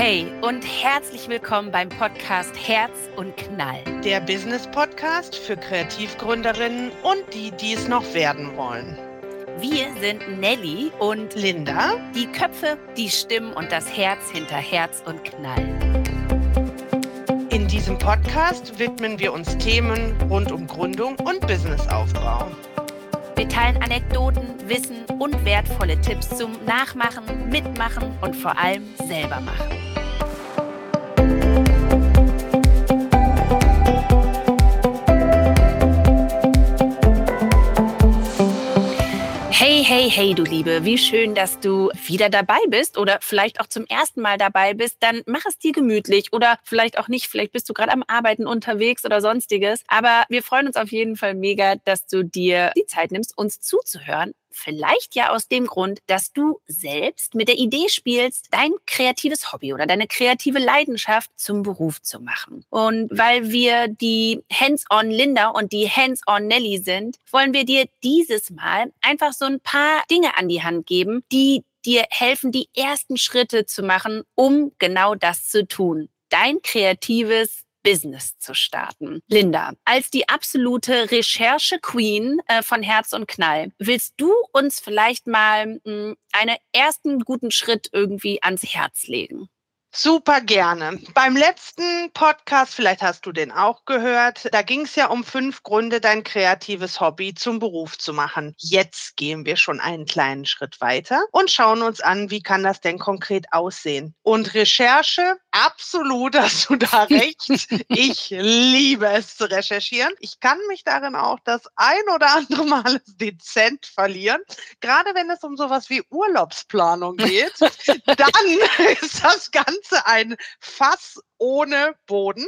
Hey und herzlich willkommen beim Podcast Herz und Knall. Der Business-Podcast für Kreativgründerinnen und die, die es noch werden wollen. Wir sind Nelly und Linda, die Köpfe, die Stimmen und das Herz hinter Herz und Knall. In diesem Podcast widmen wir uns Themen rund um Gründung und Businessaufbau. Wir teilen Anekdoten, Wissen und wertvolle Tipps zum Nachmachen, Mitmachen und vor allem selber machen. Hey, hey, du Liebe, wie schön, dass du wieder dabei bist oder vielleicht auch zum ersten Mal dabei bist. Dann mach es dir gemütlich oder vielleicht auch nicht. Vielleicht bist du gerade am Arbeiten unterwegs oder sonstiges. Aber wir freuen uns auf jeden Fall mega, dass du dir die Zeit nimmst, uns zuzuhören Vielleicht ja aus dem Grund, dass du selbst mit der Idee spielst, dein kreatives Hobby oder deine kreative Leidenschaft zum Beruf zu machen. Und weil wir die Hands-on Linda und die Hands-on Nelly sind, wollen wir dir dieses Mal einfach so ein paar Dinge an die Hand geben, die dir helfen, die ersten Schritte zu machen, um genau das zu tun. Dein kreatives Business zu starten. Linda, als die absolute Recherche-Queen äh, von Herz und Knall, willst du uns vielleicht mal mh, hm, einen ersten guten Schritt irgendwie ans Herz legen? Super gerne. Beim letzten Podcast, vielleicht hast du den auch gehört, da ging es ja um fünf Gründe, dein kreatives Hobby zum Beruf zu machen. Jetzt gehen wir schon einen kleinen Schritt weiter und schauen uns an, wie kann das denn konkret aussehen. Und Recherche, absolut hast du da recht. ich liebe es zu recherchieren. Ich kann mich darin auch das ein oder andere Mal dezent verlieren. Gerade wenn es um sowas wie Urlaubsplanung geht, dann ist das ganz Ganze ein Fass ohne Boden.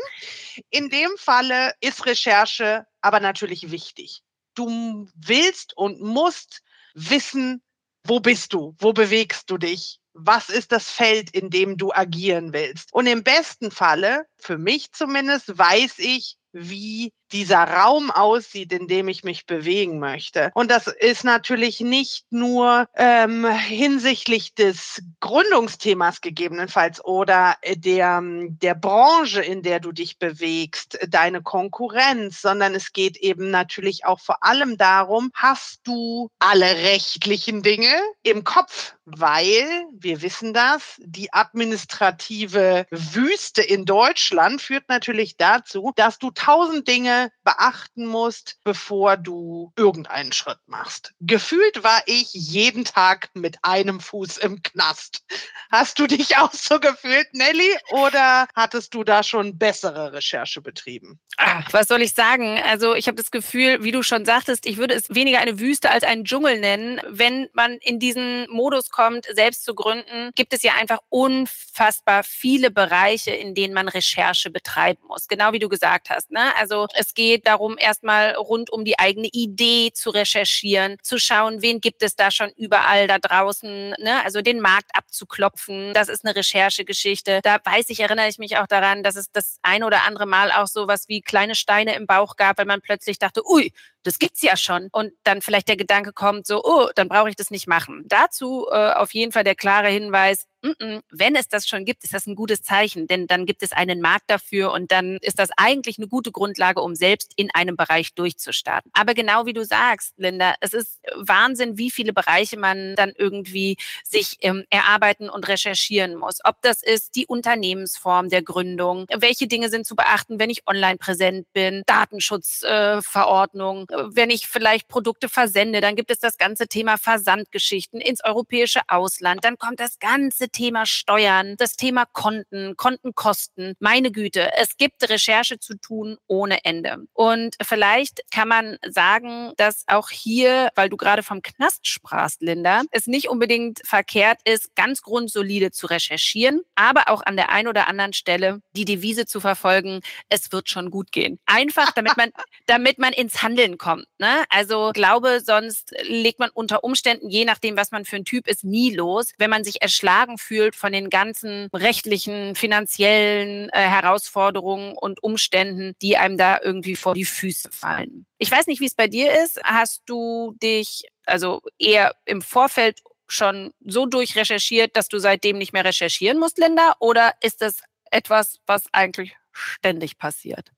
In dem Falle ist Recherche aber natürlich wichtig. Du willst und musst wissen, wo bist du? Wo bewegst du dich? Was ist das Feld, in dem du agieren willst? Und im besten Falle, für mich zumindest, weiß ich, wie dieser Raum aussieht, in dem ich mich bewegen möchte. Und das ist natürlich nicht nur ähm, hinsichtlich des Gründungsthemas gegebenenfalls oder der, der Branche, in der du dich bewegst, deine Konkurrenz, sondern es geht eben natürlich auch vor allem darum, hast du alle rechtlichen Dinge im Kopf, weil wir wissen das, die administrative Wüste in Deutschland führt natürlich dazu, dass du tausend Dinge beachten musst, bevor du irgendeinen Schritt machst. Gefühlt war ich jeden Tag mit einem Fuß im Knast. Hast du dich auch so gefühlt, Nelly, oder hattest du da schon bessere Recherche betrieben? Ach, was soll ich sagen? Also ich habe das Gefühl, wie du schon sagtest, ich würde es weniger eine Wüste als einen Dschungel nennen. Wenn man in diesen Modus kommt, selbst zu gründen, gibt es ja einfach unfassbar viele Bereiche, in denen man Recherche betreiben muss. Genau wie du gesagt hast. Ne? Also es es geht darum, erstmal rund um die eigene Idee zu recherchieren, zu schauen, wen gibt es da schon überall da draußen, ne? also den Markt abzuklopfen. Das ist eine Recherchegeschichte. Da weiß ich, erinnere ich mich auch daran, dass es das ein oder andere Mal auch so was wie kleine Steine im Bauch gab, weil man plötzlich dachte, ui, das gibt's ja schon. Und dann vielleicht der Gedanke kommt, so, oh, dann brauche ich das nicht machen. Dazu äh, auf jeden Fall der klare Hinweis, mm -mm, wenn es das schon gibt, ist das ein gutes Zeichen, denn dann gibt es einen Markt dafür und dann ist das eigentlich eine gute Grundlage, um selbst in einem Bereich durchzustarten. Aber genau wie du sagst, Linda, es ist Wahnsinn, wie viele Bereiche man dann irgendwie sich ähm, erarbeiten und recherchieren muss. Ob das ist die Unternehmensform der Gründung, welche Dinge sind zu beachten, wenn ich online präsent bin, Datenschutzverordnung, äh, wenn ich vielleicht Produkte versende, dann gibt es das ganze Thema Versandgeschichten ins europäische Ausland, dann kommt das ganze Thema Steuern, das Thema Konten, Kontenkosten. Meine Güte, es gibt Recherche zu tun ohne Ende. Und vielleicht kann man sagen, dass auch hier, weil du gerade vom Knast sprachst, Linda, es nicht unbedingt verkehrt ist, ganz grundsolide zu recherchieren, aber auch an der einen oder anderen Stelle die Devise zu verfolgen, es wird schon gut gehen. Einfach, damit man, damit man ins Handeln kommt. Ne? Also glaube, sonst legt man unter Umständen, je nachdem, was man für ein Typ ist, nie los, wenn man sich erschlagen fühlt von den ganzen rechtlichen, finanziellen äh, Herausforderungen und Umständen, die einem da irgendwie vor die Füße fallen. Ich weiß nicht, wie es bei dir ist. Hast du dich also eher im Vorfeld schon so durchrecherchiert, dass du seitdem nicht mehr recherchieren musst, Linda? Oder ist das etwas, was eigentlich ständig passiert?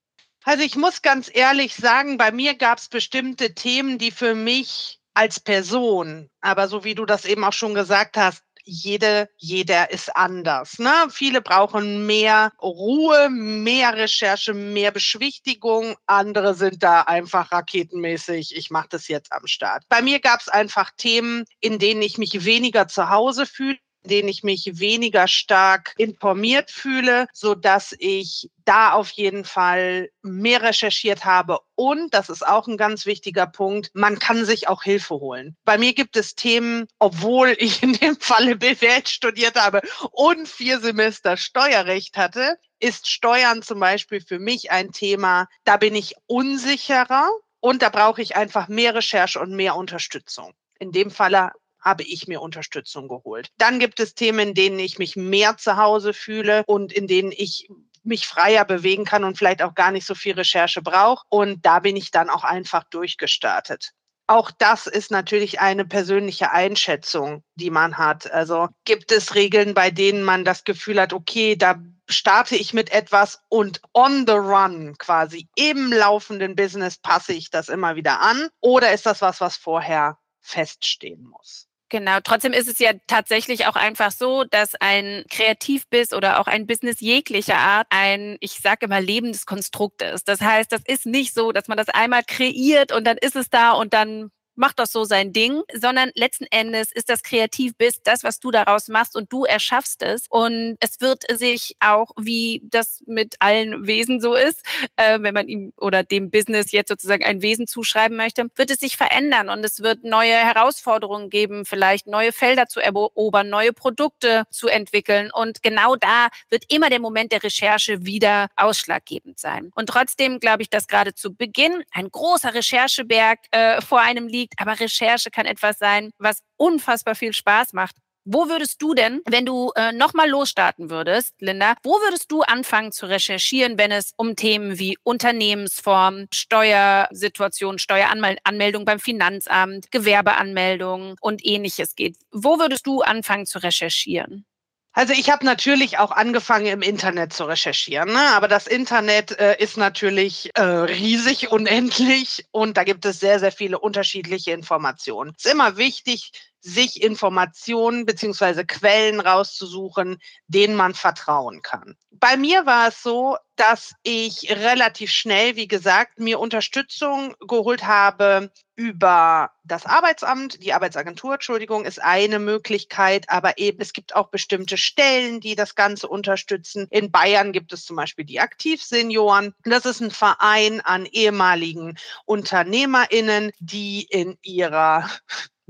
Also ich muss ganz ehrlich sagen, bei mir gab es bestimmte Themen, die für mich als Person, aber so wie du das eben auch schon gesagt hast, jede, jeder ist anders. Ne? Viele brauchen mehr Ruhe, mehr Recherche, mehr Beschwichtigung. Andere sind da einfach raketenmäßig. Ich mache das jetzt am Start. Bei mir gab es einfach Themen, in denen ich mich weniger zu Hause fühle denen ich mich weniger stark informiert fühle, so dass ich da auf jeden Fall mehr recherchiert habe. Und das ist auch ein ganz wichtiger Punkt. Man kann sich auch Hilfe holen. Bei mir gibt es Themen, obwohl ich in dem Falle BWL studiert habe und vier Semester Steuerrecht hatte, ist Steuern zum Beispiel für mich ein Thema, da bin ich unsicherer und da brauche ich einfach mehr Recherche und mehr Unterstützung. In dem Falle habe ich mir Unterstützung geholt. Dann gibt es Themen, in denen ich mich mehr zu Hause fühle und in denen ich mich freier bewegen kann und vielleicht auch gar nicht so viel Recherche brauche. Und da bin ich dann auch einfach durchgestartet. Auch das ist natürlich eine persönliche Einschätzung, die man hat. Also gibt es Regeln, bei denen man das Gefühl hat, okay, da starte ich mit etwas und on the run quasi im laufenden Business passe ich das immer wieder an? Oder ist das was, was vorher feststehen muss? Genau, trotzdem ist es ja tatsächlich auch einfach so, dass ein Kreativbiss oder auch ein Business jeglicher Art ein, ich sage immer, lebendes Konstrukt ist. Das heißt, das ist nicht so, dass man das einmal kreiert und dann ist es da und dann macht doch so sein Ding, sondern letzten Endes ist das Kreativbiss das, was du daraus machst und du erschaffst es. Und es wird sich auch, wie das mit allen Wesen so ist, äh, wenn man ihm oder dem Business jetzt sozusagen ein Wesen zuschreiben möchte, wird es sich verändern und es wird neue Herausforderungen geben, vielleicht neue Felder zu erobern, neue Produkte zu entwickeln. Und genau da wird immer der Moment der Recherche wieder ausschlaggebend sein. Und trotzdem glaube ich, dass gerade zu Beginn ein großer Rechercheberg äh, vor einem liegt, liegt, aber Recherche kann etwas sein, was unfassbar viel Spaß macht. Wo würdest du denn, wenn du äh, nochmal losstarten würdest, Linda, wo würdest du anfangen zu recherchieren, wenn es um Themen wie Unternehmensform, Steuersituation, Steueranmeldung beim Finanzamt, Gewerbeanmeldung und ähnliches geht? Wo würdest du anfangen zu recherchieren? Also ich habe natürlich auch angefangen im Internet zu recherchieren, ne? aber das Internet äh, ist natürlich äh, riesig, unendlich und da gibt es sehr, sehr viele unterschiedliche Informationen. Es ist immer wichtig, sich Informationen beziehungsweise Quellen rauszusuchen, denen man vertrauen kann. Bei mir war es so, dass ich relativ schnell, wie gesagt, mir Unterstützung geholt habe über das Arbeitsamt. Die Arbeitsagentur, Entschuldigung, ist eine Möglichkeit, aber eben es gibt auch bestimmte Stellen, die das Ganze unterstützen. In Bayern gibt es zum Beispiel die Aktivsenioren. Das ist ein Verein an ehemaligen UnternehmerInnen, die in ihrer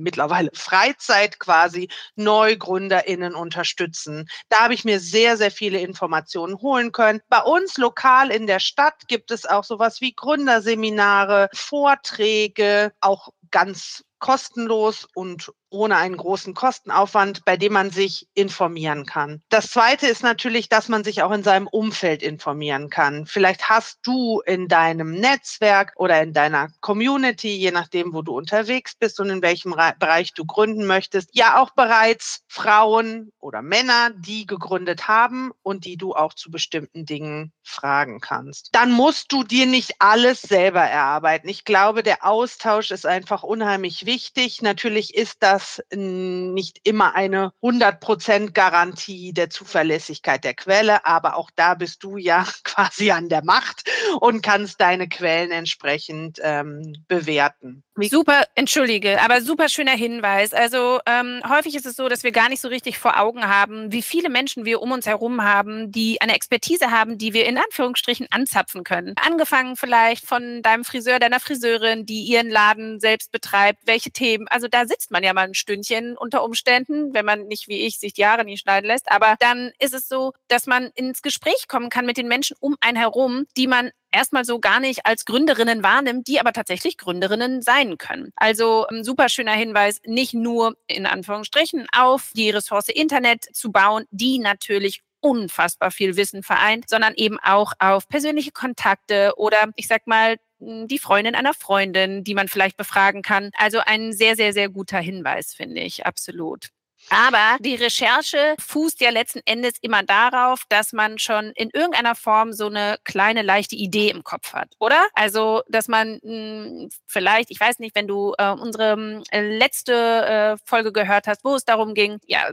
mittlerweile Freizeit quasi NeugründerInnen unterstützen. Da habe ich mir sehr, sehr viele Informationen holen können. Bei uns lokal in der Stadt gibt es auch sowas wie Gründerseminare, Vorträge, auch ganz kostenlos und ohne einen großen Kostenaufwand, bei dem man sich informieren kann. Das Zweite ist natürlich, dass man sich auch in seinem Umfeld informieren kann. Vielleicht hast du in deinem Netzwerk oder in deiner Community, je nachdem, wo du unterwegs bist und in welchem Bereich du gründen möchtest, ja auch bereits Frauen oder Männer, die gegründet haben und die du auch zu bestimmten Dingen fragen kannst. Dann musst du dir nicht alles selber erarbeiten. Ich glaube, der Austausch ist einfach unheimlich wichtig. Natürlich ist das das nicht immer eine 100% Garantie der Zuverlässigkeit der Quelle, aber auch da bist du ja quasi an der Macht und kannst deine Quellen entsprechend ähm, bewerten. Super, entschuldige, aber super schöner Hinweis. Also ähm, häufig ist es so, dass wir gar nicht so richtig vor Augen haben, wie viele Menschen wir um uns herum haben, die eine Expertise haben, die wir in Anführungsstrichen anzapfen können. Angefangen vielleicht von deinem Friseur, deiner Friseurin, die ihren Laden selbst betreibt, welche Themen. Also da sitzt man ja mal ein Stündchen unter Umständen, wenn man nicht wie ich sich die Haare nicht schneiden lässt. Aber dann ist es so, dass man ins Gespräch kommen kann mit den Menschen um einen herum, die man erstmal so gar nicht als Gründerinnen wahrnimmt, die aber tatsächlich Gründerinnen sein können. Also ein super schöner Hinweis, nicht nur in Anführungsstrichen auf die Ressource Internet zu bauen, die natürlich unfassbar viel Wissen vereint, sondern eben auch auf persönliche Kontakte oder ich sag mal die Freundin einer Freundin, die man vielleicht befragen kann. Also ein sehr, sehr, sehr guter Hinweis, finde ich, absolut. Aber die Recherche fußt ja letzten Endes immer darauf, dass man schon in irgendeiner Form so eine kleine, leichte Idee im Kopf hat, oder? Also, dass man mh, hm, vielleicht, ich weiß nicht, wenn du äh, unsere äh, letzte äh, Folge gehört hast, wo es darum ging, ja,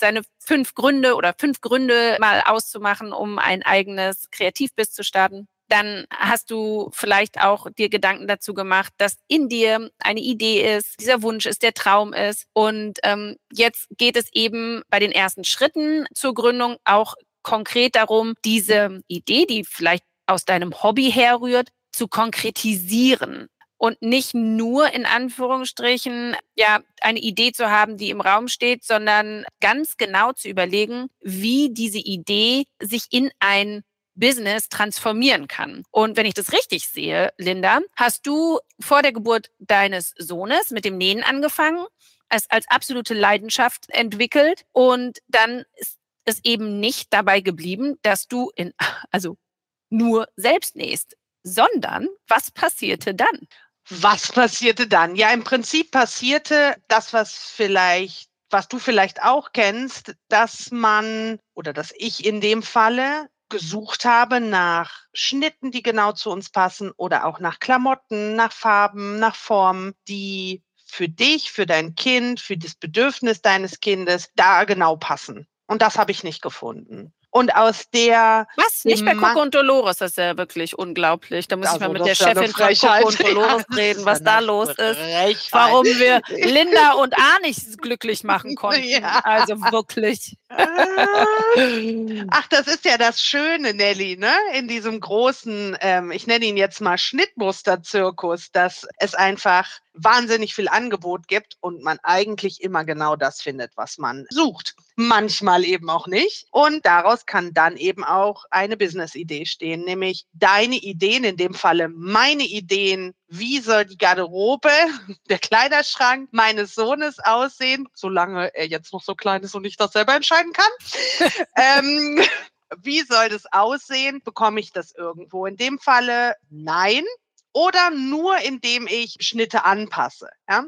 seine fünf Gründe oder fünf Gründe mal auszumachen, um ein eigenes Kreativbiss zu starten dann hast du vielleicht auch dir Gedanken dazu gemacht, dass in dir eine Idee ist, dieser Wunsch ist, der Traum ist. Und ähm, jetzt geht es eben bei den ersten Schritten zur Gründung auch konkret darum, diese Idee, die vielleicht aus deinem Hobby herrührt, zu konkretisieren und nicht nur in Anführungsstrichen ja eine Idee zu haben, die im Raum steht, sondern ganz genau zu überlegen, wie diese Idee sich in ein Business transformieren kann. Und wenn ich das richtig sehe, Linda, hast du vor der Geburt deines Sohnes mit dem Nähen angefangen, es als absolute Leidenschaft entwickelt und dann ist es eben nicht dabei geblieben, dass du in, also nur selbst nähst, sondern was passierte dann? Was passierte dann? Ja, im Prinzip passierte das, was vielleicht was du vielleicht auch kennst, dass man oder dass ich in dem Falle gesucht habe nach Schnitten, die genau zu uns passen oder auch nach Klamotten, nach Farben, nach Formen, die für dich, für dein Kind, für das Bedürfnis deines Kindes da genau passen. Und das habe ich nicht gefunden. Und aus der. Was? Nicht bei Coco und Dolores, das ist ja wirklich unglaublich. Da muss also, ich mal mit der Chefin von Coco und Dolores ja, reden, was da los ist. Warum wir Linda und A nicht glücklich machen konnten. Ja. Also wirklich. Ach, das ist ja das Schöne, Nelly, ne? In diesem großen, ähm, ich nenne ihn jetzt mal Schnittmuster-Zirkus, dass es einfach wahnsinnig viel Angebot gibt und man eigentlich immer genau das findet, was man sucht. Manchmal eben auch nicht. Und daraus kann dann eben auch eine Business-Idee stehen, nämlich deine Ideen, in dem Falle meine Ideen, wie soll die Garderobe, der Kleiderschrank meines Sohnes aussehen, solange er jetzt noch so klein ist und ich das selber entscheiden kann. ähm, wie soll das aussehen? Bekomme ich das irgendwo? In dem Falle nein. Oder nur indem ich Schnitte anpasse. Ja?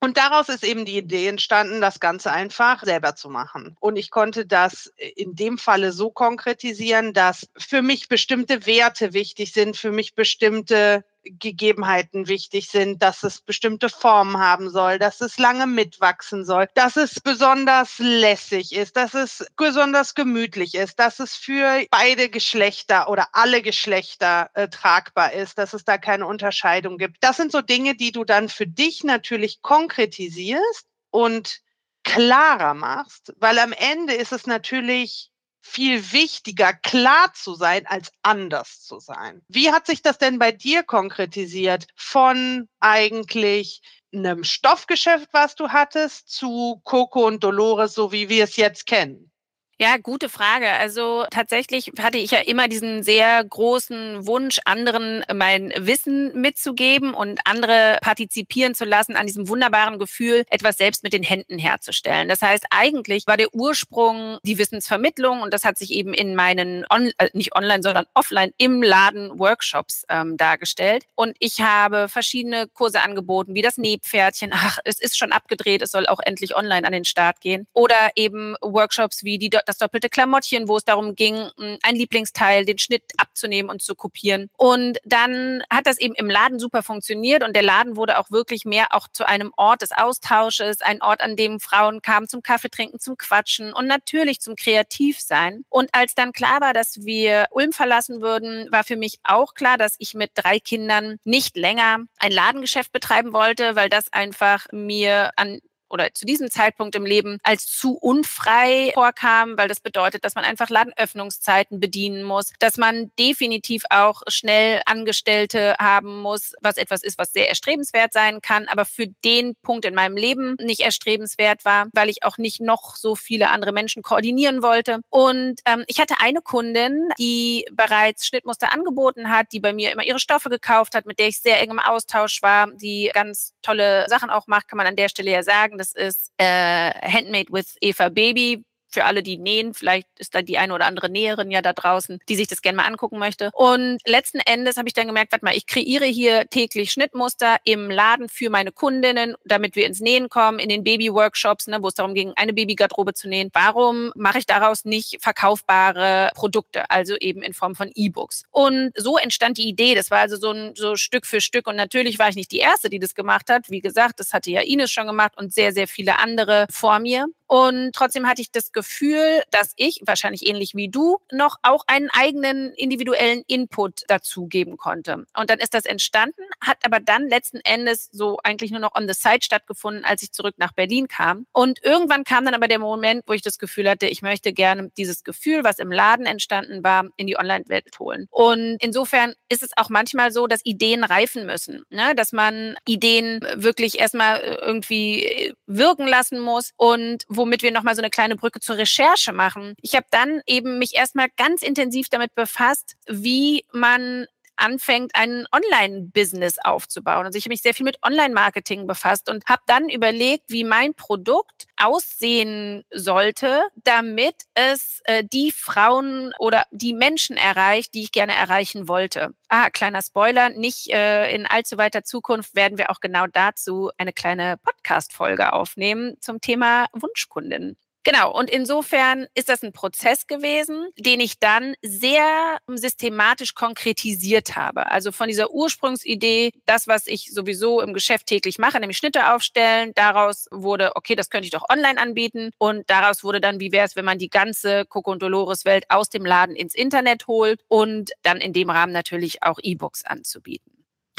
Und daraus ist eben die Idee entstanden, das Ganze einfach selber zu machen. Und ich konnte das in dem Falle so konkretisieren, dass für mich bestimmte Werte wichtig sind, für mich bestimmte Gegebenheiten wichtig sind, dass es bestimmte Formen haben soll, dass es lange mitwachsen soll, dass es besonders lässig ist, dass es besonders gemütlich ist, dass es für beide Geschlechter oder alle Geschlechter äh, tragbar ist, dass es da keine Unterscheidung gibt. Das sind so Dinge, die du dann für dich natürlich konkretisierst und klarer machst, weil am Ende ist es natürlich viel wichtiger, klar zu sein, als anders zu sein. Wie hat sich das denn bei dir konkretisiert von eigentlich einem Stoffgeschäft, was du hattest, zu Coco und Dolores, so wie wir es jetzt kennen? Ja, gute Frage. Also tatsächlich hatte ich ja immer diesen sehr großen Wunsch, anderen mein Wissen mitzugeben und andere partizipieren zu lassen an diesem wunderbaren Gefühl, etwas selbst mit den Händen herzustellen. Das heißt, eigentlich war der Ursprung die Wissensvermittlung und das hat sich eben in meinen, on, äh, nicht online, sondern offline im Laden Workshops ähm, dargestellt. Und ich habe verschiedene Kurse angeboten, wie das Nähpferdchen. Ach, es ist schon abgedreht, es soll auch endlich online an den Start gehen. Oder eben Workshops wie die das doppelte Klamottchen, wo es darum ging, ein Lieblingsteil, den Schnitt abzunehmen und zu kopieren. Und dann hat das eben im Laden super funktioniert und der Laden wurde auch wirklich mehr auch zu einem Ort des Austausches, ein Ort, an dem Frauen kamen zum Kaffee trinken, zum Quatschen und natürlich zum Kreativsein. Und als dann klar war, dass wir Ulm verlassen würden, war für mich auch klar, dass ich mit drei Kindern nicht länger ein Ladengeschäft betreiben wollte, weil das einfach mir an oder zu diesem Zeitpunkt im Leben als zu unfrei vorkam, weil das bedeutet, dass man einfach Ladenöffnungszeiten bedienen muss, dass man definitiv auch schnell Angestellte haben muss, was etwas ist, was sehr erstrebenswert sein kann, aber für den Punkt in meinem Leben nicht erstrebenswert war, weil ich auch nicht noch so viele andere Menschen koordinieren wollte. Und ähm, ich hatte eine Kundin, die bereits Schnittmuster angeboten hat, die bei mir immer ihre Stoffe gekauft hat, mit der ich sehr eng im Austausch war, die ganz tolle Sachen auch macht, kann man an der Stelle ja sagen. Das ist äh, uh, Handmade with Eva Baby für alle, die nähen. Vielleicht ist da die eine oder andere Näherin ja da draußen, die sich das gerne mal angucken möchte. Und letzten Endes habe ich dann gemerkt, warte mal, ich kreiere hier täglich Schnittmuster im Laden für meine Kundinnen, damit wir ins Nähen kommen, in den Baby-Workshops, ne, wo es darum ging, eine Babygarderobe zu nähen. Warum mache ich daraus nicht verkaufbare Produkte, also eben in Form von E-Books? Und so entstand die Idee. Das war also so ein so Stück für Stück. Und natürlich war ich nicht die Erste, die das gemacht hat. Wie gesagt, das hatte ja Ines schon gemacht und sehr, sehr viele andere vor mir. Und trotzdem hatte ich das Gefühl, dass ich, wahrscheinlich ähnlich wie du, noch auch einen eigenen individuellen Input dazu geben konnte. Und dann ist das entstanden, hat aber dann letzten Endes so eigentlich nur noch on the side stattgefunden, als ich zurück nach Berlin kam. Und irgendwann kam dann aber der Moment, wo ich das Gefühl hatte, ich möchte gerne dieses Gefühl, was im Laden entstanden war, in die Online-Welt holen. Und insofern ist es auch manchmal so, dass Ideen reifen müssen, ne? dass man Ideen wirklich erstmal irgendwie wirken lassen muss und womit wir nochmal so eine kleine Brücke zur Recherche machen. Ich habe dann eben mich erstmal ganz intensiv damit befasst, wie man anfängt, ein Online-Business aufzubauen. Also ich habe mich sehr viel mit Online-Marketing befasst und habe dann überlegt, wie mein Produkt aussehen sollte, damit es äh, die Frauen oder die Menschen erreicht, die ich gerne erreichen wollte. Ah, kleiner Spoiler, nicht äh, in allzu weiter Zukunft werden wir auch genau dazu eine kleine Podcast-Folge aufnehmen zum Thema Wunschkundin. Genau, und insofern ist das ein Prozess gewesen, den ich dann sehr systematisch konkretisiert habe. Also von dieser Ursprungsidee, das, was ich sowieso im Geschäft täglich mache, nämlich Schnitte aufstellen, daraus wurde, okay, das könnte ich doch online anbieten. Und daraus wurde dann, wie wäre es, wenn man die ganze Coco und Dolores Welt aus dem Laden ins Internet holt und dann in dem Rahmen natürlich auch E-Books anzubieten.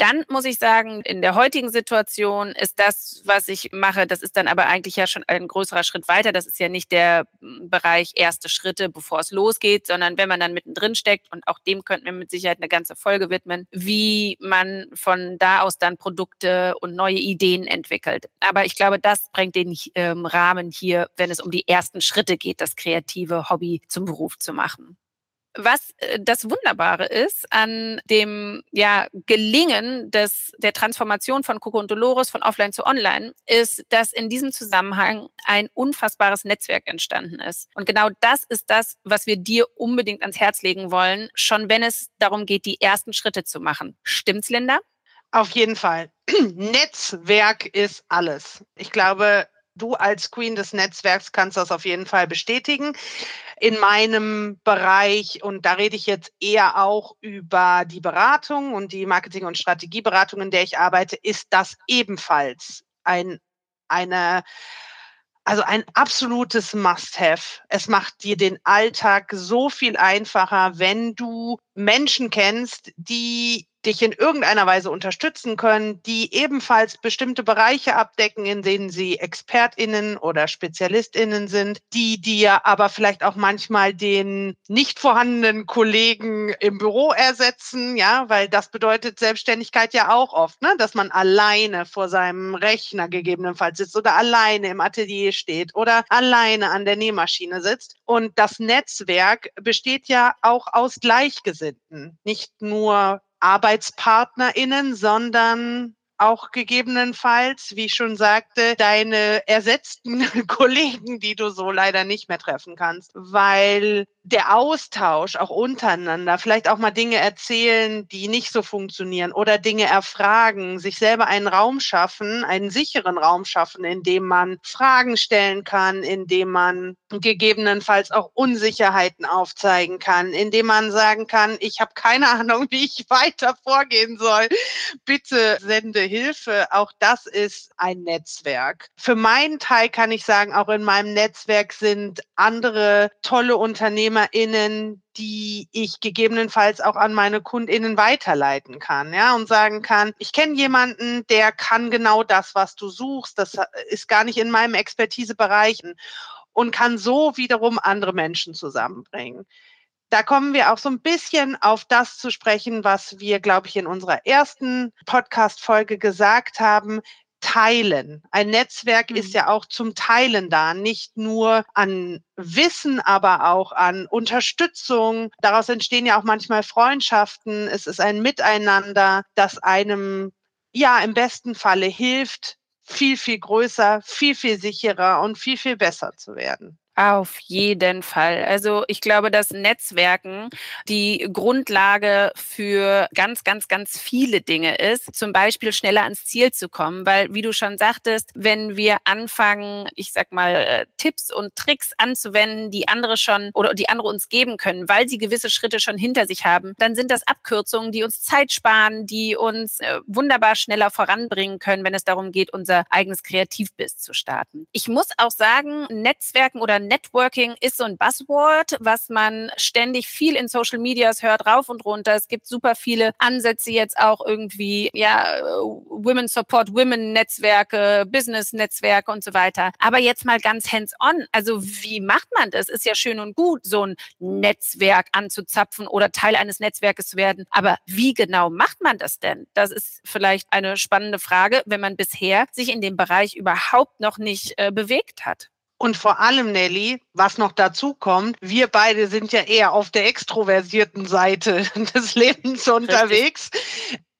Dann muss ich sagen, in der heutigen Situation ist das, was ich mache, das ist dann aber eigentlich ja schon ein größerer Schritt weiter. Das ist ja nicht der hm, Bereich erste Schritte, bevor es losgeht, sondern wenn man dann mittendrin steckt und auch dem könnten wir mit Sicherheit eine ganze Folge widmen, wie man von da aus dann Produkte und neue Ideen entwickelt. Aber ich glaube, das bringt den ähm, Rahmen hier, wenn es um die ersten Schritte geht, das kreative Hobby zum Beruf zu machen. Was äh, das Wunderbare ist an dem ja, Gelingen des, der Transformation von Coco und Dolores von offline zu online, ist, dass in diesem Zusammenhang ein unfassbares Netzwerk entstanden ist. Und genau das ist das, was wir dir unbedingt ans Herz legen wollen, schon wenn es darum geht, die ersten Schritte zu machen. Stimmt's, Linda? Auf jeden Fall. Netzwerk ist alles. Ich glaube, du als Queen des Netzwerks kannst das auf jeden Fall bestätigen. In meinem Bereich, und da rede ich jetzt eher auch über die Beratung und die Marketing- und Strategieberatung, in der ich arbeite, ist das ebenfalls ein, eine, also ein absolutes Must-Have. Es macht dir den Alltag so viel einfacher, wenn du Menschen kennst, die dich in irgendeiner Weise unterstützen können, die ebenfalls bestimmte Bereiche abdecken, in denen sie Expertinnen oder Spezialistinnen sind, die dir aber vielleicht auch manchmal den nicht vorhandenen Kollegen im Büro ersetzen, ja, weil das bedeutet Selbstständigkeit ja auch oft, ne, dass man alleine vor seinem Rechner gegebenenfalls sitzt oder alleine im Atelier steht oder alleine an der Nähmaschine sitzt. Und das Netzwerk besteht ja auch aus Gleichgesinnten, nicht nur ArbeitspartnerInnen, sondern auch gegebenenfalls, wie ich schon sagte, deine ersetzten Kollegen, die du so leider nicht mehr treffen kannst, weil der Austausch auch untereinander, vielleicht auch mal Dinge erzählen, die nicht so funktionieren oder Dinge erfragen, sich selber einen Raum schaffen, einen sicheren Raum schaffen, in dem man Fragen stellen kann, in dem man gegebenenfalls auch Unsicherheiten aufzeigen kann, in dem man sagen kann, ich habe keine Ahnung, wie ich weiter vorgehen soll. Bitte sende Hilfe. Auch das ist ein Netzwerk. Für meinen Teil kann ich sagen, auch in meinem Netzwerk sind andere tolle UnternehmerInnen, die ich gegebenenfalls auch an meine KundInnen weiterleiten kann, ja, und sagen kann, ich kenne jemanden, der kann genau das, was du suchst. Das ist gar nicht in meinem Expertisebereich und kann so wiederum andere Menschen zusammenbringen da kommen wir auch so ein bisschen auf das zu sprechen, was wir, glaube ich, in unserer ersten Podcast-Folge gesagt haben. Teilen. Ein Netzwerk mhm. ist ja auch zum Teilen da, nicht nur an Wissen, aber auch an Unterstützung. Daraus entstehen ja auch manchmal Freundschaften. Es ist ein Miteinander, das einem ja im besten Falle hilft, viel, viel größer, viel, viel sicherer und viel, viel besser zu werden. Auf jeden Fall. Also ich glaube, dass Netzwerken die Grundlage für ganz, ganz, ganz viele Dinge ist. Zum Beispiel schneller ans Ziel zu kommen, weil wie du schon sagtest, wenn wir anfangen, ich sag mal, äh, Tipps und Tricks anzuwenden, die andere schon oder die andere uns geben können, weil sie gewisse Schritte schon hinter sich haben, dann sind das Abkürzungen, die uns Zeit sparen, die uns äh, wunderbar schneller voranbringen können, wenn es darum geht, unser eigenes Kreativbiss zu starten. Ich muss auch sagen, Netzwerken oder Networking ist so ein Buzzword, was man ständig viel in Social Medias hört, rauf und runter. Es gibt super viele Ansätze jetzt auch irgendwie, ja, Women Support Women Netzwerke, Business Netzwerke und so weiter. Aber jetzt mal ganz hands on. Also wie macht man das? Ist ja schön und gut, so ein Netzwerk anzuzapfen oder Teil eines Netzwerkes zu werden. Aber wie genau macht man das denn? Das ist vielleicht eine spannende Frage, wenn man bisher sich in dem Bereich überhaupt noch nicht äh, bewegt hat. Und vor allem, Nelly, was noch dazu kommt, wir beide sind ja eher auf der extroversierten Seite des Lebens unterwegs.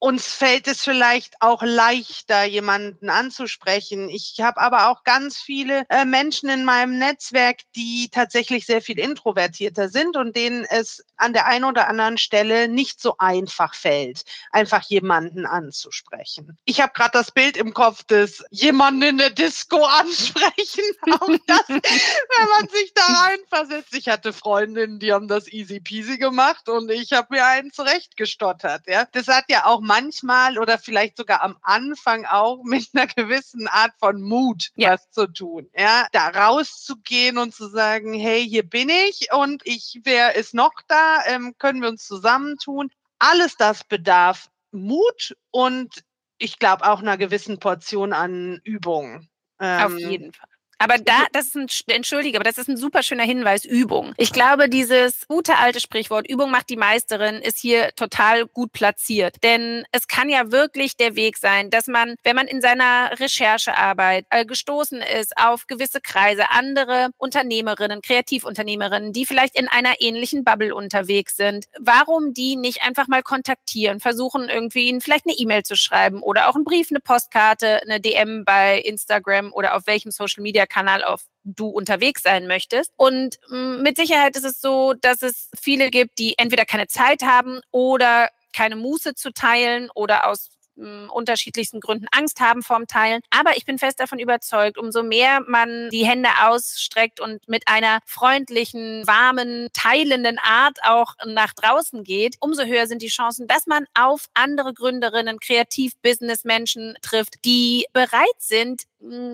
Uns fällt es vielleicht auch leichter, jemanden anzusprechen. Ich habe aber auch ganz viele äh, Menschen in meinem Netzwerk, die tatsächlich sehr viel introvertierter sind und denen es an der einen oder anderen Stelle nicht so einfach fällt, einfach jemanden anzusprechen. Ich habe gerade das Bild im Kopf des jemanden in der Disco ansprechen. Auch das, wenn man sich da reinversetzt. Ich hatte Freundinnen, die haben das easy peasy gemacht und ich habe mir einen zurechtgestottert. Ja, das hat ja auch manchmal oder vielleicht sogar am Anfang auch mit einer gewissen Art von Mut ja. was zu tun. Ja, da rauszugehen und zu sagen, hey, hier bin ich und ich, wer ist noch da? Ähm, können wir uns zusammentun? Alles das bedarf Mut und ich glaube auch einer gewissen Portion an Übung. Ähm, Auf jeden Fall. Aber da, das ist ein, entschuldige, aber das ist ein super schöner Hinweis, Übung. Ich glaube, dieses gute alte Sprichwort, Übung macht die Meisterin, ist hier total gut platziert. Denn es kann ja wirklich der Weg sein, dass man, wenn man in seiner Recherchearbeit äh, gestoßen ist auf gewisse Kreise, andere Unternehmerinnen, Kreativunternehmerinnen, die vielleicht in einer ähnlichen Bubble unterwegs sind, warum die nicht einfach mal kontaktieren, versuchen irgendwie ihnen vielleicht eine E-Mail zu schreiben oder auch einen Brief, eine Postkarte, eine DM bei Instagram oder auf welchem Social Media Kanal auf du unterwegs sein möchtest. Und mm, mit Sicherheit ist es so, dass es viele gibt, die entweder keine Zeit haben oder keine Muße zu teilen oder aus unterschiedlichsten Gründen Angst haben vorm Teilen. Aber ich bin fest davon überzeugt, umso mehr man die Hände ausstreckt und mit einer freundlichen, warmen, teilenden Art auch nach draußen geht, umso höher sind die Chancen, dass man auf andere Gründerinnen, Kreativ-Business-Menschen trifft, die bereit sind,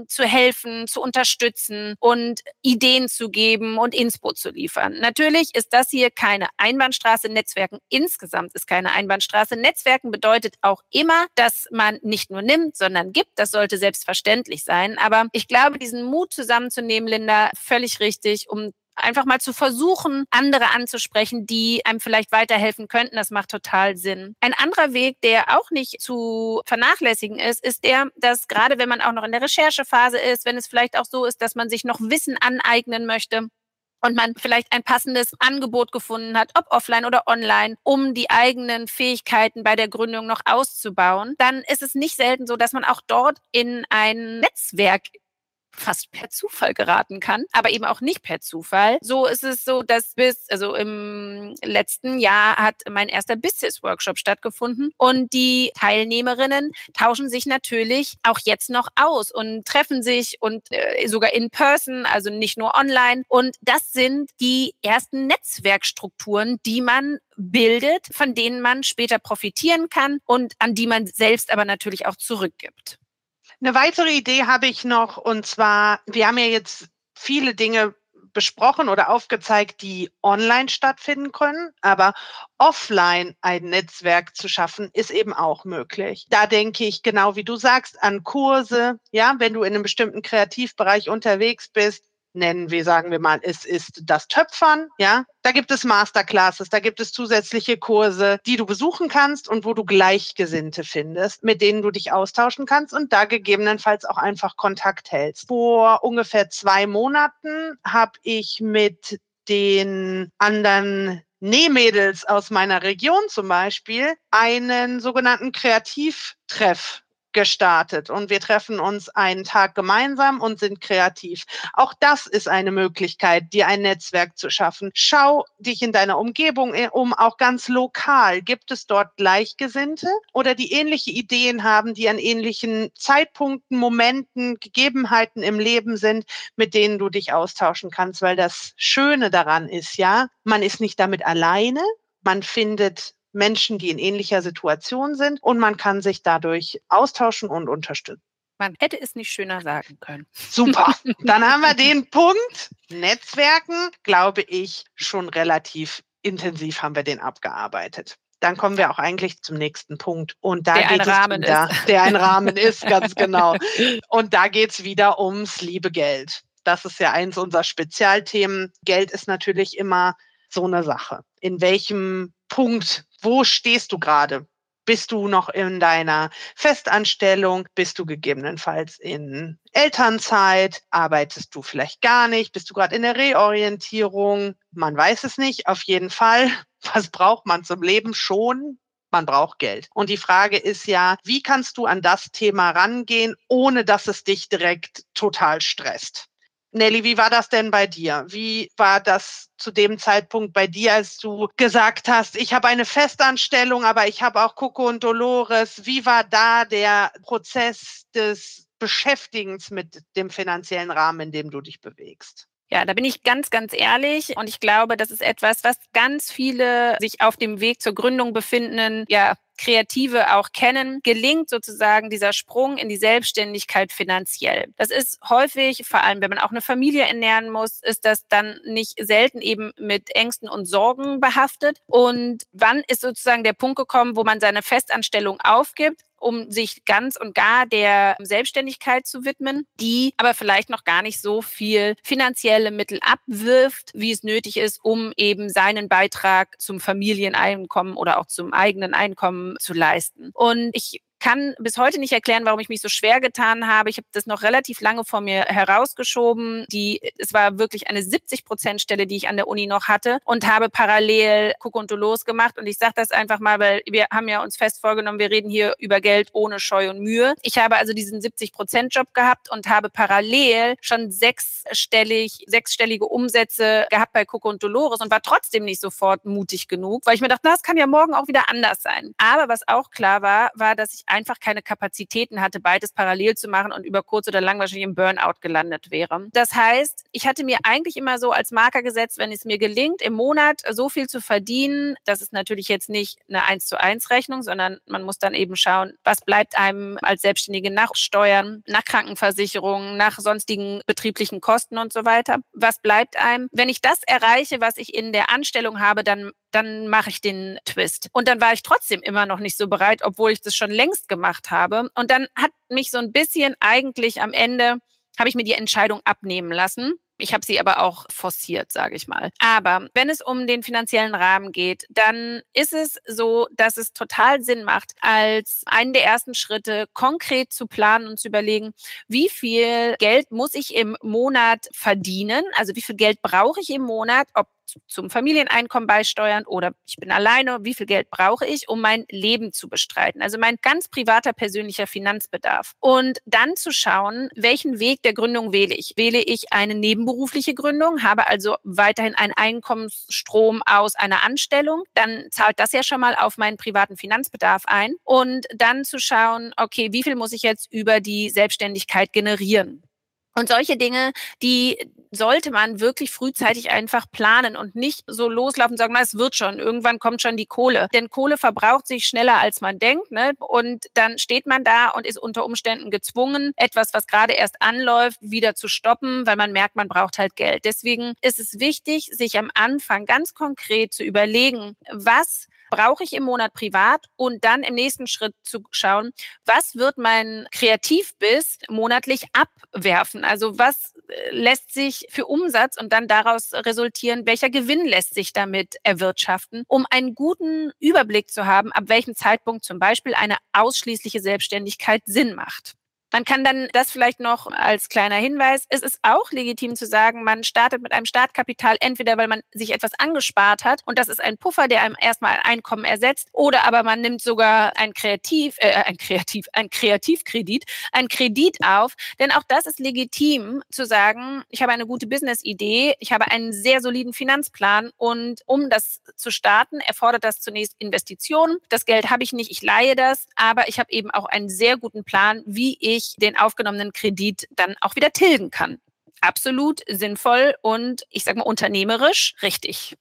zu helfen, zu unterstützen und Ideen zu geben und Inspo zu liefern. Natürlich ist das hier keine Einbahnstraße. Netzwerken insgesamt ist keine Einbahnstraße. Netzwerken bedeutet auch immer, dass man nicht nur nimmt, sondern gibt. Das sollte selbstverständlich sein. Aber ich glaube, diesen Mut zusammenzunehmen, Linda, völlig richtig, um einfach mal zu versuchen, andere anzusprechen, die einem vielleicht weiterhelfen könnten. Das macht total Sinn. Ein anderer Weg, der auch nicht zu vernachlässigen ist, ist der, dass gerade wenn man auch noch in der Recherchephase ist, wenn es vielleicht auch so ist, dass man sich noch Wissen aneignen möchte, und man vielleicht ein passendes Angebot gefunden hat, ob offline oder online, um die eigenen Fähigkeiten bei der Gründung noch auszubauen, dann ist es nicht selten so, dass man auch dort in ein Netzwerk fast per Zufall geraten kann, aber eben auch nicht per Zufall. So ist es so, dass bis, also im letzten Jahr hat mein erster Business-Workshop stattgefunden und die Teilnehmerinnen tauschen sich natürlich auch jetzt noch aus und treffen sich und äh, sogar in person, also nicht nur online. Und das sind die ersten Netzwerkstrukturen, die man bildet, von denen man später profitieren kann und an die man selbst aber natürlich auch zurückgibt. Eine weitere Idee habe ich noch und zwar, wir haben ja jetzt viele Dinge besprochen oder aufgezeigt, die online stattfinden können, aber offline ein Netzwerk zu schaffen, ist eben auch möglich. Da denke ich genau wie du sagst an Kurse, ja, wenn du in einem bestimmten Kreativbereich unterwegs bist, nennen wir, sagen wir mal, es ist das Töpfern, ja. Da gibt es Masterclasses, da gibt es zusätzliche Kurse, die du besuchen kannst und wo du Gleichgesinnte findest, mit denen du dich austauschen kannst und da gegebenenfalls auch einfach Kontakt hältst. Vor ungefähr zwei Monaten habe ich mit den anderen Nähmädels aus meiner Region zum Beispiel einen sogenannten Kreativtreff gestartet und wir treffen uns einen Tag gemeinsam und sind kreativ. Auch das ist eine Möglichkeit, dir ein Netzwerk zu schaffen. Schau dich in deiner Umgebung äh, um, auch ganz lokal. Gibt es dort Gleichgesinnte oder die ähnliche Ideen haben, die an ähnlichen Zeitpunkten, Momenten, Gegebenheiten im Leben sind, mit denen du dich austauschen kannst? Weil das Schöne daran ist, ja, man ist nicht damit alleine. Man findet Menschen, die in ähnlicher Situation sind und man kann sich dadurch austauschen und unterstützen. Man hätte es nicht schöner sagen können. Super. Dann haben wir den Punkt. Netzwerken, glaube ich, schon relativ intensiv haben wir den abgearbeitet. Dann kommen wir auch eigentlich zum nächsten Punkt. Und da der geht ein Rahmen wieder, ist. der ein Rahmen ist, ganz genau. Und da geht es wieder ums liebe Geld. Das ist ja eins unserer Spezialthemen. Geld ist natürlich immer so eine Sache. In welchem Punkt, wo stehst du gerade? Bist du noch in deiner Festanstellung? Bist du gegebenenfalls in Elternzeit? Arbeitest du vielleicht gar nicht? Bist du gerade in der Reorientierung? Man weiß es nicht. Auf jeden Fall. Was braucht man zum Leben schon? Man braucht Geld. Und die Frage ist ja, wie kannst du an das Thema rangehen, ohne dass es dich direkt total stresst? Nelly, wie war das denn bei dir? Wie war das zu dem Zeitpunkt bei dir, als du gesagt hast, ich habe eine Festanstellung, aber ich habe auch Coco und Dolores? Wie war da der Prozess des Beschäftigens mit dem finanziellen Rahmen, in dem du dich bewegst? Ja, da bin ich ganz, ganz ehrlich und ich glaube, das ist etwas, was ganz viele sich auf dem Weg zur Gründung befindenden, ja, Kreative auch kennen, gelingt sozusagen dieser Sprung in die Selbstständigkeit finanziell. Das ist häufig, vor allem wenn man auch eine Familie ernähren muss, ist das dann nicht selten eben mit Ängsten und Sorgen behaftet. Und wann ist sozusagen der Punkt gekommen, wo man seine Festanstellung aufgibt um sich ganz und gar der Selbstständigkeit zu widmen, die aber vielleicht noch gar nicht so viel finanzielle Mittel abwirft, wie es nötig ist, um eben seinen Beitrag zum Familieneinkommen oder auch zum eigenen Einkommen zu leisten. Und ich kann bis heute nicht erklären, warum ich mich so schwer getan habe. Ich habe das noch relativ lange vor mir herausgeschoben. Die, es war wirklich eine 70 Prozent Stelle, die ich an der Uni noch hatte und habe parallel Kukuntulos gemacht. Und ich sage das einfach mal, weil wir haben ja uns fest vorgenommen, wir reden hier über Geld ohne Scheu und Mühe. Ich habe also diesen 70 Prozent Job gehabt und habe parallel schon sechsstellig, sechsstellige Umsätze gehabt bei Coco und Dolores und war trotzdem nicht sofort mutig genug, weil ich mir dachte, das kann ja morgen auch wieder anders sein. Aber was auch klar war, war, dass ich einfach keine Kapazitäten hatte, beides parallel zu machen und über kurz oder lang wahrscheinlich im Burnout gelandet wäre. Das heißt, ich hatte mir eigentlich immer so als Marker gesetzt, wenn es mir gelingt, im Monat so viel zu verdienen, das ist natürlich jetzt nicht eine 1 zu 1 Rechnung, sondern man muss dann eben schauen, was bleibt einem als Selbstständige nach Steuern, nach Krankenversicherungen, nach sonstigen betrieblichen Kosten und so weiter. Was bleibt einem? Wenn ich das erreiche, was ich in der Anstellung habe, dann dann mache ich den Twist. Und dann war ich trotzdem immer noch nicht so bereit, obwohl ich das schon längst gemacht habe. Und dann hat mich so ein bisschen eigentlich am Ende, habe ich mir die Entscheidung abnehmen lassen. Ich habe sie aber auch forciert, sage ich mal. Aber wenn es um den finanziellen Rahmen geht, dann ist es so, dass es total Sinn macht, als einen der ersten Schritte konkret zu planen und zu überlegen, wie viel Geld muss ich im Monat verdienen? Also wie viel Geld brauche ich im Monat? Ob zum Familieneinkommen beisteuern oder ich bin alleine, wie viel Geld brauche ich, um mein Leben zu bestreiten. Also mein ganz privater persönlicher Finanzbedarf. Und dann zu schauen, welchen Weg der Gründung wähle ich. Wähle ich eine nebenberufliche Gründung, habe also weiterhin einen Einkommensstrom aus einer Anstellung, dann zahlt das ja schon mal auf meinen privaten Finanzbedarf ein. Und dann zu schauen, okay, wie viel muss ich jetzt über die Selbstständigkeit generieren? Und solche Dinge, die sollte man wirklich frühzeitig einfach planen und nicht so loslaufen und sagen, na, es wird schon, irgendwann kommt schon die Kohle. Denn Kohle verbraucht sich schneller, als man denkt. Ne? Und dann steht man da und ist unter Umständen gezwungen, etwas, was gerade erst anläuft, wieder zu stoppen, weil man merkt, man braucht halt Geld. Deswegen ist es wichtig, sich am Anfang ganz konkret zu überlegen, was brauche ich im Monat privat und dann im nächsten Schritt zu schauen, was wird mein Kreativbiss monatlich abwerfen? Also was äh, lässt sich für Umsatz und dann daraus resultieren, welcher Gewinn lässt sich damit erwirtschaften, um einen guten Überblick zu haben, ab welchem Zeitpunkt zum Beispiel eine ausschließliche Selbstständigkeit Sinn macht. Man kann dann das vielleicht noch als kleiner Hinweis. Es ist auch legitim zu sagen, man startet mit einem Startkapital entweder, weil man sich etwas angespart hat und das ist ein Puffer, der einem erstmal ein Einkommen ersetzt, oder aber man nimmt sogar ein Kreativ, äh, ein Kreativ, ein Kreativkredit, ein Kredit auf. Denn auch das ist legitim zu sagen, ich habe eine gute Business-Idee, ich habe einen sehr soliden Finanzplan und um das zu starten, erfordert das zunächst Investitionen. Das Geld habe ich nicht, ich leihe das, aber ich habe eben auch einen sehr guten Plan, wie ich ich den aufgenommenen Kredit dann auch wieder tilgen kann. Absolut sinnvoll und ich sage mal unternehmerisch richtig.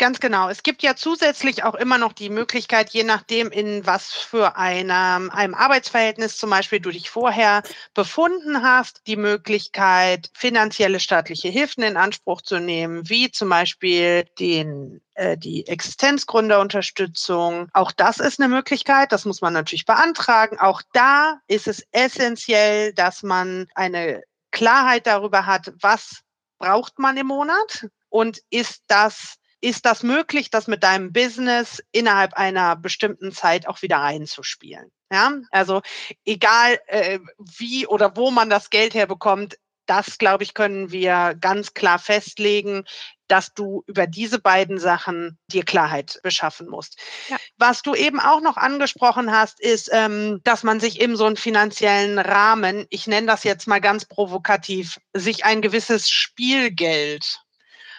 Ganz genau. Es gibt ja zusätzlich auch immer noch die Möglichkeit, je nachdem, in was für einem, einem Arbeitsverhältnis zum Beispiel du dich vorher befunden hast, die Möglichkeit, finanzielle staatliche Hilfen in Anspruch zu nehmen, wie zum Beispiel den äh, die Existenzgründerunterstützung. Auch das ist eine Möglichkeit. Das muss man natürlich beantragen. Auch da ist es essentiell, dass man eine Klarheit darüber hat, was braucht man im Monat und ist das ist das möglich, das mit deinem Business innerhalb einer bestimmten Zeit auch wieder reinzuspielen. Ja, also egal äh, wie oder wo man das Geld herbekommt, das glaube ich können wir ganz klar festlegen, dass du über diese beiden Sachen dir Klarheit beschaffen musst. Ja. Was du eben auch noch angesprochen hast, ist, ähm, dass man sich eben so einen finanziellen Rahmen, ich nenne das jetzt mal ganz provokativ, sich ein gewisses Spielgeld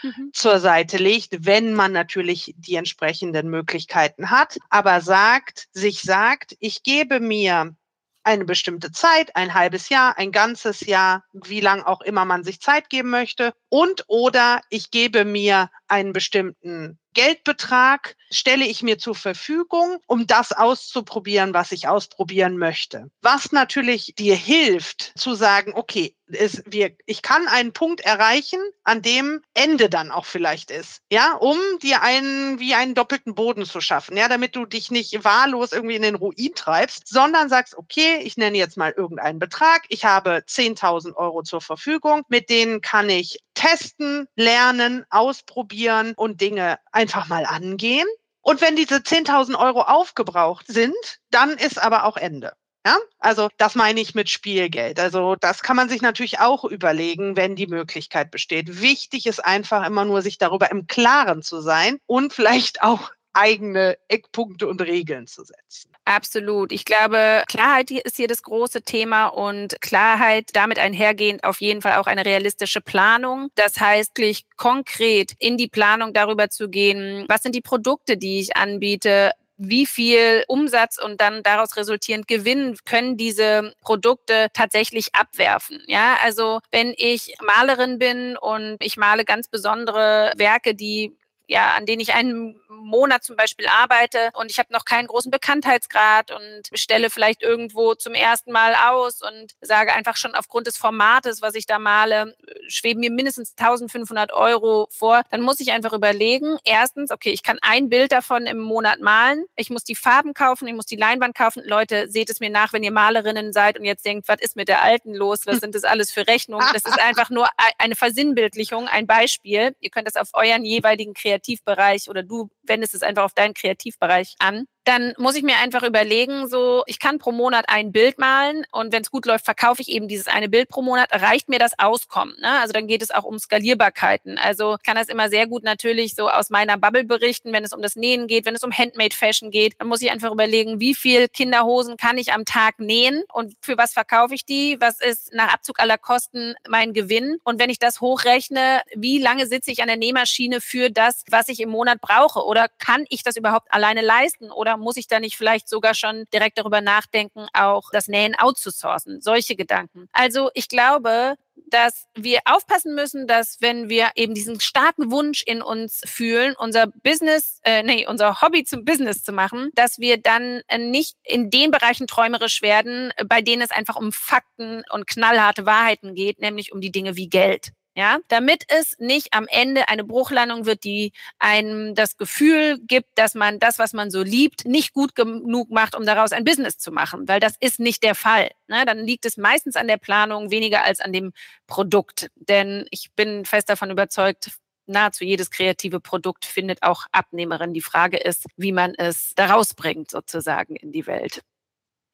mhm. zur Seite legt, wenn man natürlich die entsprechenden Möglichkeiten hat, aber sagt, sich sagt, ich gebe mir eine bestimmte Zeit, ein halbes Jahr, ein ganzes Jahr, wie lang auch immer man sich Zeit geben möchte. Und oder ich gebe mir einen bestimmten Geldbetrag stelle ich mir zur Verfügung, um das auszuprobieren, was ich ausprobieren möchte. Was natürlich dir hilft, zu sagen, okay, es, wir, ich kann einen Punkt erreichen, an dem Ende dann auch vielleicht ist, ja, um dir einen, wie einen doppelten Boden zu schaffen, ja, damit du dich nicht wahllos irgendwie in den Ruin treibst, sondern sagst, okay, ich nenne jetzt mal irgendeinen Betrag, ich habe 10.000 Euro zur Verfügung, mit denen kann ich testen, lernen, ausprobieren und Dinge einfach mal angehen. Und wenn diese 10.000 Euro aufgebraucht sind, dann ist aber auch Ende. Ja, also das meine ich mit Spielgeld. Also das kann man sich natürlich auch überlegen, wenn die Möglichkeit besteht. Wichtig ist einfach immer nur, sich darüber im Klaren zu sein und vielleicht auch eigene Eckpunkte und Regeln zu setzen. Absolut. Ich glaube, Klarheit ist hier das große Thema und Klarheit damit einhergehend auf jeden Fall auch eine realistische Planung. Das heißt, konkret in die Planung darüber zu gehen, was sind die Produkte, die ich anbiete, wie viel Umsatz und dann daraus resultierend Gewinn können diese Produkte tatsächlich abwerfen. Ja, also wenn ich Malerin bin und ich male ganz besondere Werke, die ja, an denen ich einen Monat zum Beispiel arbeite und ich habe noch keinen großen Bekanntheitsgrad und stelle vielleicht irgendwo zum ersten Mal aus und sage einfach schon aufgrund des Formates, was ich da male, schweben mir mindestens 1500 Euro vor, dann muss ich einfach überlegen, erstens, okay, ich kann ein Bild davon im Monat malen, ich muss die Farben kaufen, ich muss die Leinwand kaufen. Leute, seht es mir nach, wenn ihr Malerinnen seid und jetzt denkt, was ist mit der Alten los, was sind das alles für Rechnungen? Das ist einfach nur eine Versinnbildlichung, ein Beispiel. Ihr könnt das auf euren jeweiligen Kreativen Kreativbereich oder du wendest es einfach auf deinen Kreativbereich an dann muss ich mir einfach überlegen, so, ich kann pro Monat ein Bild malen und wenn es gut läuft, verkaufe ich eben dieses eine Bild pro Monat, reicht mir das Auskommen. Ne? Also dann geht es auch um Skalierbarkeiten. Also kann das immer sehr gut natürlich so aus meiner Bubble berichten, wenn es um das Nähen geht, wenn es um Handmade Fashion geht, dann muss ich einfach überlegen, wie viel Kinderhosen kann ich am Tag nähen und für was verkaufe ich die, was ist nach Abzug aller Kosten mein Gewinn und wenn ich das hochrechne, wie lange sitze ich an der Nähmaschine für das, was ich im Monat brauche oder kann ich das überhaupt alleine leisten oder oder muss ich da nicht vielleicht sogar schon direkt darüber nachdenken, auch das Nähen outzusourcen? Solche Gedanken. Also ich glaube, dass wir aufpassen müssen, dass wenn wir eben diesen starken Wunsch in uns fühlen, unser Business, äh, nee, unser Hobby zum Business zu machen, dass wir dann äh, nicht in den Bereichen träumerisch werden, bei denen es einfach um Fakten und knallharte Wahrheiten geht, nämlich um die Dinge wie Geld ja, damit es nicht am Ende eine Bruchlandung wird, die einem das Gefühl gibt, dass man das, was man so liebt, nicht gut genug macht, um daraus ein Business zu machen, weil das ist nicht der Fall. Ne? Dann liegt es meistens an der Planung weniger als an dem Produkt, denn ich bin fest davon überzeugt, nahezu jedes kreative Produkt findet auch Abnehmerin. Die Frage ist, wie man es daraus bringt, sozusagen in die Welt.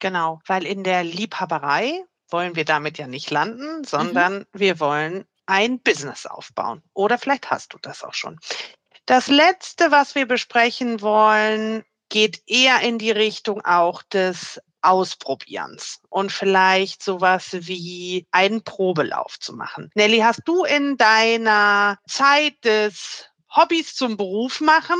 Genau, weil in der Liebhaberei wollen wir damit ja nicht landen, sondern mhm. wir wollen ein Business aufbauen. Oder vielleicht hast du das auch schon. Das letzte, was wir besprechen wollen, geht eher in die Richtung auch des Ausprobierens und vielleicht sowas wie einen Probelauf zu machen. Nelly, hast du in deiner Zeit des Hobbys zum Beruf machen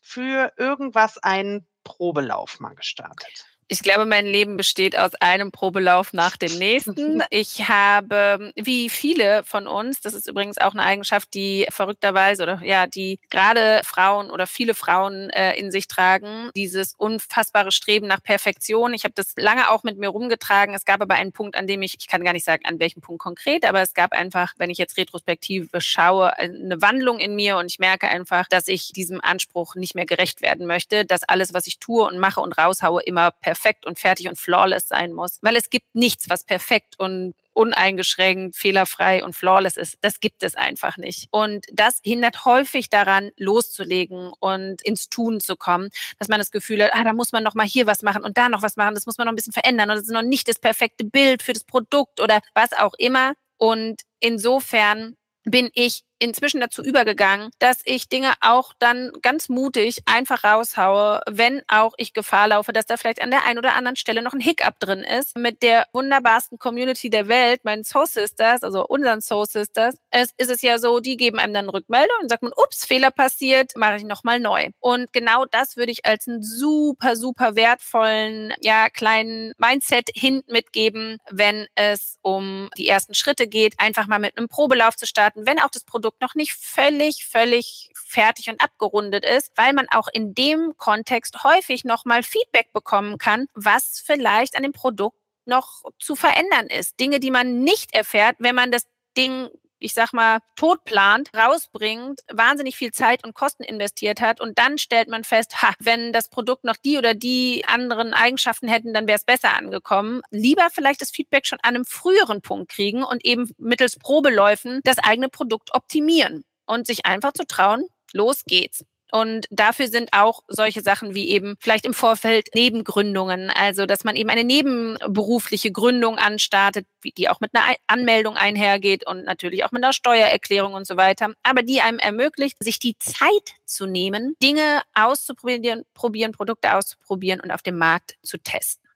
für irgendwas einen Probelauf mal gestartet? Ich glaube, mein Leben besteht aus einem Probelauf nach dem nächsten. Ich habe, wie viele von uns, das ist übrigens auch eine Eigenschaft, die verrückterweise oder ja, die gerade Frauen oder viele Frauen äh, in sich tragen, dieses unfassbare Streben nach Perfektion. Ich habe das lange auch mit mir rumgetragen. Es gab aber einen Punkt, an dem ich, ich kann gar nicht sagen, an welchem Punkt konkret, aber es gab einfach, wenn ich jetzt retrospektive schaue, eine Wandlung in mir und ich merke einfach, dass ich diesem Anspruch nicht mehr gerecht werden möchte, dass alles, was ich tue und mache und raushaue, immer perfekt perfekt und fertig und flawless sein muss. Weil es gibt nichts, was perfekt und uneingeschränkt, fehlerfrei und flawless ist. Das gibt es einfach nicht. Und das hindert häufig daran, loszulegen und ins Tun zu kommen, dass man das Gefühl hat, ah, da muss man noch mal hier was machen und da noch was machen, das muss man noch ein bisschen verändern und das ist noch nicht das perfekte Bild für das Produkt oder was auch immer. Und insofern bin ich inzwischen dazu übergegangen, dass ich Dinge auch dann ganz mutig einfach raushaue, wenn auch ich Gefahr laufe, dass da vielleicht an der einen oder anderen Stelle noch ein Hiccup drin ist. Mit der wunderbarsten Community der Welt, meinen Soul Sisters, also unseren Soul Sisters, es ist es ja so, die geben einem dann Rückmeldung und sagt man, ups, Fehler passiert, mache ich nochmal neu. Und genau das würde ich als einen super, super wertvollen, ja, kleinen Mindset-Hint mitgeben, wenn es um die ersten Schritte geht, einfach mal mit einem Probelauf zu starten, wenn auch das Produkt Produkt noch nicht völlig, völlig fertig und abgerundet ist, weil man auch in dem Kontext häufig nochmal Feedback bekommen kann, was vielleicht an dem Produkt noch zu verändern ist. Dinge, die man nicht erfährt, wenn man das Ding ich sag mal, tot plant, rausbringt, wahnsinnig viel Zeit und Kosten investiert hat und dann stellt man fest, ha, wenn das Produkt noch die oder die anderen Eigenschaften hätten, dann wäre es besser angekommen. Lieber vielleicht das Feedback schon an einem früheren Punkt kriegen und eben mittels Probeläufen das eigene Produkt optimieren und sich einfach zu trauen, los geht's. Und dafür sind auch solche Sachen wie eben vielleicht im Vorfeld Nebengründungen, also dass man eben eine nebenberufliche Gründung anstartet, die auch mit einer Anmeldung einhergeht und natürlich auch mit einer Steuererklärung und so weiter, aber die einem ermöglicht, sich die Zeit zu nehmen, Dinge auszuprobieren, probieren, Produkte auszuprobieren und auf dem Markt zu testen.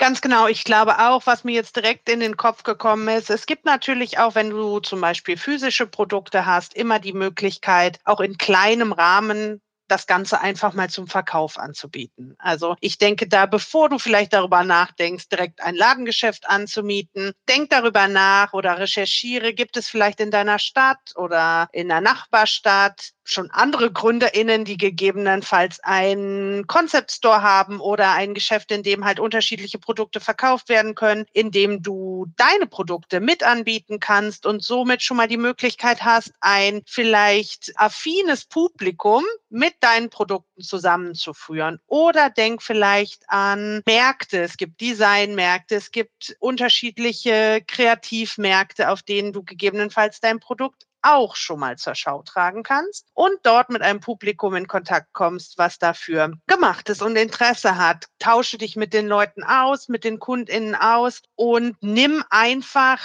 Ganz genau. Ich glaube auch, was mir jetzt direkt in den Kopf gekommen ist, es gibt natürlich auch, wenn du zum Beispiel physische Produkte hast, immer die Möglichkeit, auch in kleinem Rahmen das Ganze einfach mal zum Verkauf anzubieten. Also ich denke da, bevor du vielleicht darüber nachdenkst, direkt ein Ladengeschäft anzumieten, denk darüber nach oder recherchiere, gibt es vielleicht in deiner Stadt oder in der Nachbarstadt schon andere GründerInnen, die gegebenenfalls einen Concept Store haben oder ein Geschäft, in dem halt unterschiedliche Produkte verkauft werden können, in dem du deine Produkte mit anbieten kannst und somit schon mal die Möglichkeit hast, ein vielleicht affines Publikum mit deinen Produkten zusammenzuführen. Oder denk vielleicht an Märkte. Es gibt Designmärkte, es gibt unterschiedliche Kreativmärkte, auf denen du gegebenenfalls dein Produkt auch schon mal zur Schau tragen kannst und dort mit einem Publikum in Kontakt kommst, was dafür gemacht ist und Interesse hat. Tausche dich mit den Leuten aus, mit den KundInnen aus und nimm einfach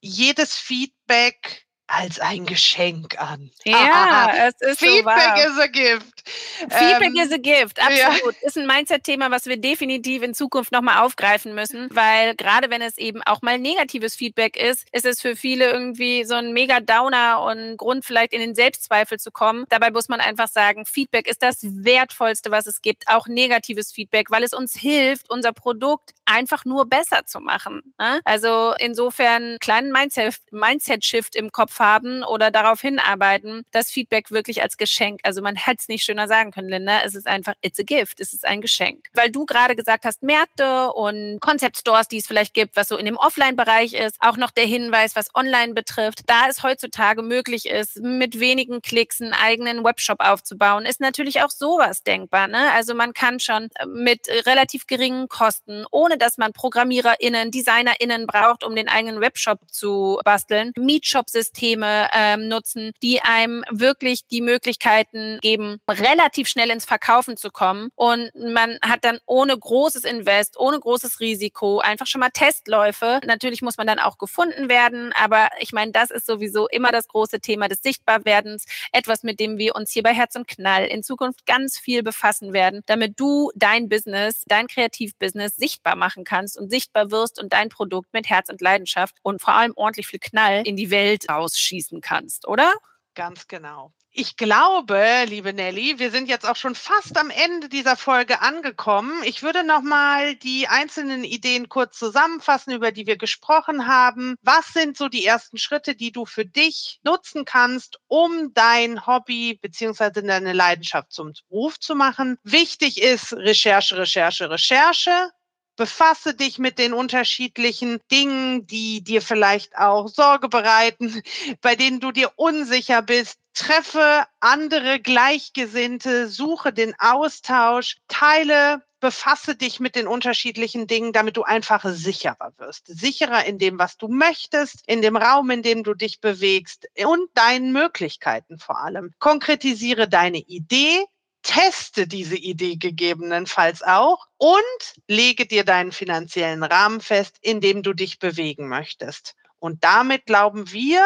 jedes Feedback als ein Geschenk an. Ja, es ist Feedback so is a gift. Feedback ähm, is a gift, absolut. Ja. Ist ein Mindset-Thema, was wir definitiv in Zukunft nochmal aufgreifen müssen, weil gerade wenn es eben auch mal negatives Feedback ist, ist es für viele irgendwie so ein mega Downer und Grund vielleicht in den Selbstzweifel zu kommen. Dabei muss man einfach sagen, Feedback ist das Wertvollste, was es gibt, auch negatives Feedback, weil es uns hilft, unser Produkt einfach nur besser zu machen. Ne? Also insofern kleinen Mindset-Shift im Kopf haben oder darauf hinarbeiten, das Feedback wirklich als Geschenk. Also man hätte es nicht schöner sagen können, Linda. Es ist einfach, it's a gift. Es ist ein Geschenk. Weil du gerade gesagt hast, Märkte und Concept Stores, die es vielleicht gibt, was so in dem Offline-Bereich ist. Auch noch der Hinweis, was online betrifft. Da es heutzutage möglich ist, mit wenigen Klicks einen eigenen Webshop aufzubauen, ist natürlich auch sowas denkbar. Ne? Also man kann schon mit relativ geringen Kosten, ohne dass man ProgrammiererInnen, DesignerInnen braucht, um den eigenen Webshop zu basteln, Meetshop-System Systeme ähm, nutzen, die einem wirklich die Möglichkeiten geben, relativ schnell ins Verkaufen zu kommen. Und man hat dann ohne großes Invest, ohne großes Risiko einfach schon mal Testläufe. Natürlich muss man dann auch gefunden werden, aber ich meine, das ist sowieso immer das große Thema des Sichtbarwerdens. Etwas, mit dem wir uns hier bei Herz und Knall in Zukunft ganz viel befassen werden, damit du dein Business, dein Kreativbusiness sichtbar machen kannst und sichtbar wirst und dein Produkt mit Herz und Leidenschaft und vor allem ordentlich viel Knall in die Welt rausschießen kannst, oder? Ganz genau. Ich glaube, liebe Nelly, wir sind jetzt auch schon fast am Ende dieser Folge angekommen. Ich würde noch mal die einzelnen Ideen kurz zusammenfassen, über die wir gesprochen haben. Was sind so die ersten Schritte, die du für dich nutzen kannst, um dein Hobby beziehungsweise deine Leidenschaft zum Beruf zu machen? Wichtig ist Recherche, Recherche, Recherche. Befasse dich mit den unterschiedlichen Dingen, die dir vielleicht auch Sorge bereiten, bei denen du dir unsicher bist. Treffe andere Gleichgesinnte, suche den Austausch, teile befasse dich mit den unterschiedlichen Dingen, damit du einfach sicherer wirst. Sicherer in dem, was du möchtest, in dem Raum, in dem du dich bewegst und deinen Möglichkeiten vor allem. Konkretisiere deine Idee, teste diese Idee gegebenenfalls auch und lege dir deinen finanziellen Rahmen fest, in dem du dich bewegen möchtest. Und damit glauben wir,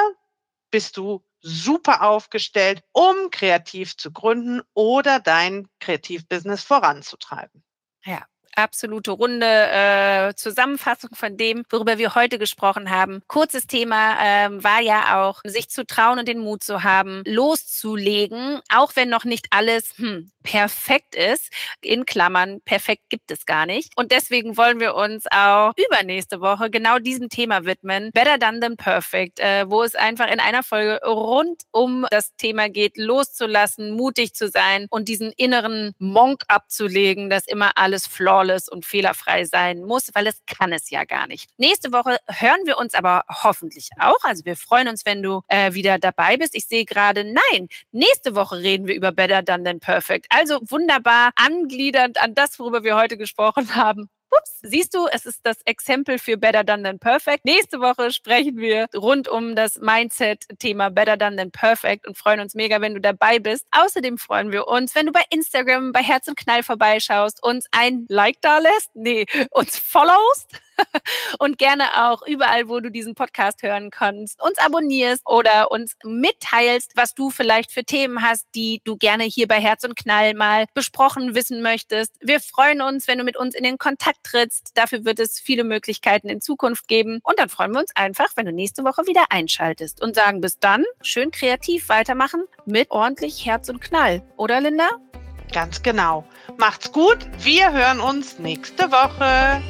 bist du super aufgestellt, um kreativ zu gründen oder dein Kreativbusiness voranzutreiben. Ja, absolute runde äh, Zusammenfassung von dem, worüber wir heute gesprochen haben. Kurzes Thema ähm, war ja auch, sich zu trauen und den Mut zu haben, loszulegen, auch wenn noch nicht alles hm, perfekt ist. In Klammern, perfekt gibt es gar nicht. Und deswegen wollen wir uns auch übernächste Woche genau diesem Thema widmen. Better Done Than Perfect, äh, wo es einfach in einer Folge rund um das Thema geht, loszulassen, mutig zu sein und diesen inneren Monk abzulegen, dass immer alles flawless und fehlerfrei sein muss, weil es kann es ja gar nicht. Nächste Woche hören wir uns aber hoffentlich auch. Also wir freuen uns, wenn du äh, wieder dabei bist. Ich sehe gerade, nein, nächste Woche reden wir über Better Done Than Perfect. Also wunderbar angliedernd an das, worüber wir heute gesprochen haben. Ups, siehst du, es ist das Exempel für Better Done Than Perfect. Nächste Woche sprechen wir rund um das Mindset-Thema Better Done Than Perfect und freuen uns mega, wenn du dabei bist. Außerdem freuen wir uns, wenn du bei Instagram bei Herz und Knall vorbeischaust, uns ein Like da lässt, nee, uns followst und gerne auch überall, wo du diesen Podcast hören kannst, uns abonnierst oder uns mitteilst, was du vielleicht für Themen hast, die du gerne hier bei Herz und Knall mal besprochen wissen möchtest. Wir freuen uns, wenn du mit uns in den Kontakt trittst. Dafür wird es viele Möglichkeiten in Zukunft geben. Und dann freuen wir uns einfach, wenn du nächste Woche wieder einschaltest und sagen bis dann, schön kreativ weitermachen mit ordentlich Herz und Knall. Oder Linda? Ganz genau. Macht's gut. Wir hören uns nächste Woche.